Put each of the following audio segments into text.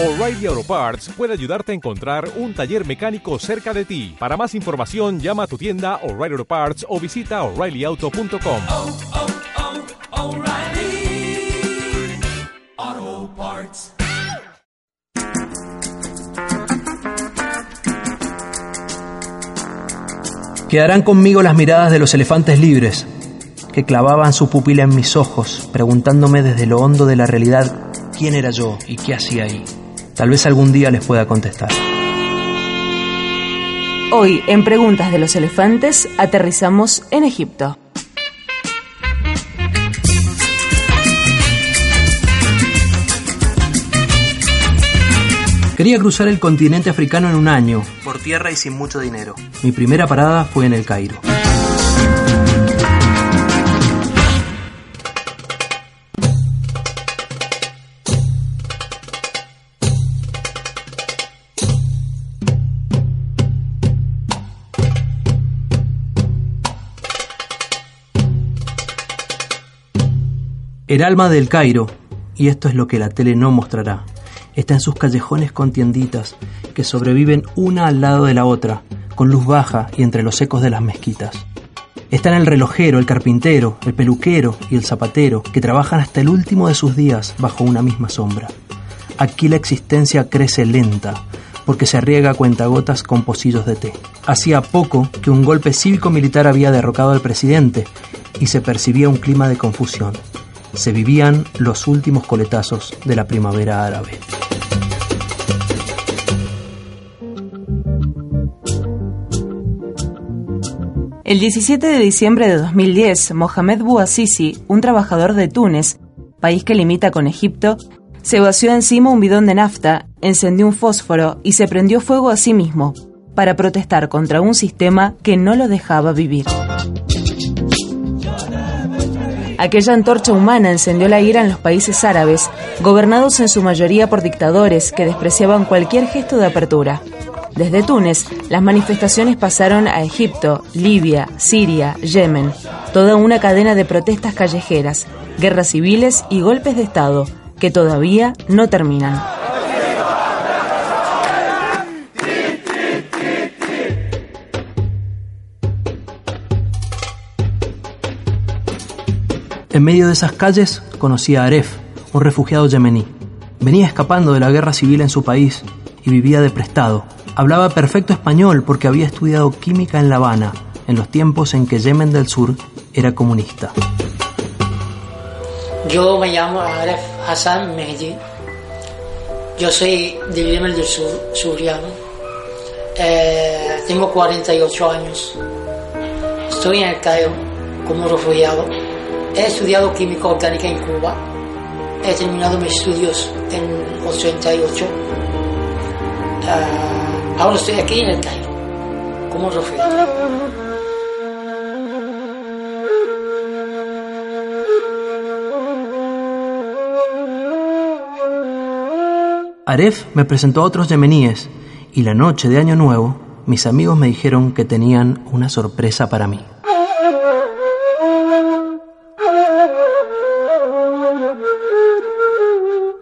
O'Reilly Auto Parts puede ayudarte a encontrar un taller mecánico cerca de ti. Para más información, llama a tu tienda O'Reilly Auto Parts o visita oreillyauto.com. oh, oh, Parts. Quedarán conmigo las miradas de los elefantes libres, que clavaban su pupila en mis ojos, preguntándome desde lo hondo de la realidad quién era yo y qué hacía ahí. Tal vez algún día les pueda contestar. Hoy, en Preguntas de los Elefantes, aterrizamos en Egipto. Quería cruzar el continente africano en un año, por tierra y sin mucho dinero. Mi primera parada fue en el Cairo. El alma del Cairo, y esto es lo que la tele no mostrará, está en sus callejones con tienditas que sobreviven una al lado de la otra, con luz baja y entre los ecos de las mezquitas. Están el relojero, el carpintero, el peluquero y el zapatero, que trabajan hasta el último de sus días bajo una misma sombra. Aquí la existencia crece lenta, porque se riega a cuentagotas con pocillos de té. Hacía poco que un golpe cívico-militar había derrocado al presidente y se percibía un clima de confusión. Se vivían los últimos coletazos de la primavera árabe. El 17 de diciembre de 2010, Mohamed Bouazizi, un trabajador de Túnez, país que limita con Egipto, se vació encima un bidón de nafta, encendió un fósforo y se prendió fuego a sí mismo, para protestar contra un sistema que no lo dejaba vivir. Aquella antorcha humana encendió la ira en los países árabes, gobernados en su mayoría por dictadores que despreciaban cualquier gesto de apertura. Desde Túnez, las manifestaciones pasaron a Egipto, Libia, Siria, Yemen, toda una cadena de protestas callejeras, guerras civiles y golpes de Estado que todavía no terminan. En medio de esas calles conocí a Aref, un refugiado yemení. Venía escapando de la guerra civil en su país y vivía de prestado. Hablaba perfecto español porque había estudiado química en La Habana, en los tiempos en que Yemen del Sur era comunista. Yo me llamo Aref Hassan Mehdi. Yo soy de Yemen del Sur, suriano. Eh, tengo 48 años. Estoy en el Cairo como refugiado. He estudiado química orgánica en Cuba. He terminado mis estudios en 88. Eh, ahora estoy aquí en el Cairo como refugiado. Aref me presentó a otros yemeníes y la noche de Año Nuevo mis amigos me dijeron que tenían una sorpresa para mí.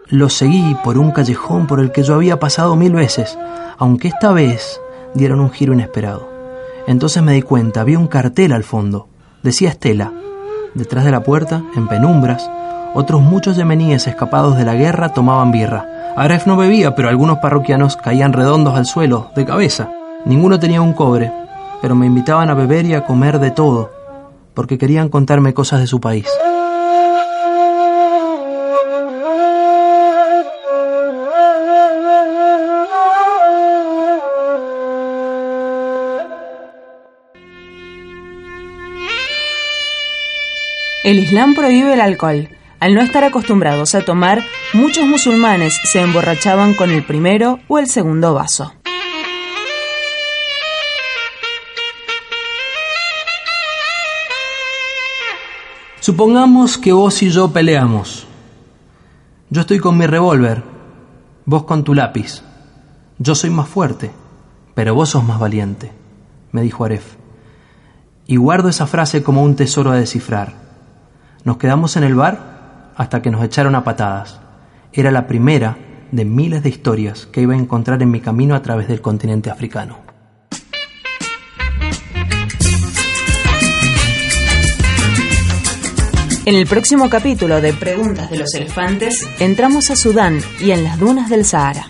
Los seguí por un callejón por el que yo había pasado mil veces, aunque esta vez dieron un giro inesperado. Entonces me di cuenta, había un cartel al fondo. Decía Estela. Detrás de la puerta, en penumbras, otros muchos yemeníes escapados de la guerra tomaban birra. Aref no bebía, pero algunos parroquianos caían redondos al suelo, de cabeza. Ninguno tenía un cobre, pero me invitaban a beber y a comer de todo, porque querían contarme cosas de su país. El Islam prohíbe el alcohol. Al no estar acostumbrados a tomar, muchos musulmanes se emborrachaban con el primero o el segundo vaso. Supongamos que vos y yo peleamos. Yo estoy con mi revólver, vos con tu lápiz. Yo soy más fuerte, pero vos sos más valiente, me dijo Aref. Y guardo esa frase como un tesoro a descifrar. Nos quedamos en el bar hasta que nos echaron a patadas. Era la primera de miles de historias que iba a encontrar en mi camino a través del continente africano. En el próximo capítulo de Preguntas de los Elefantes, entramos a Sudán y en las dunas del Sahara.